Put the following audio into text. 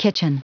Kitchen.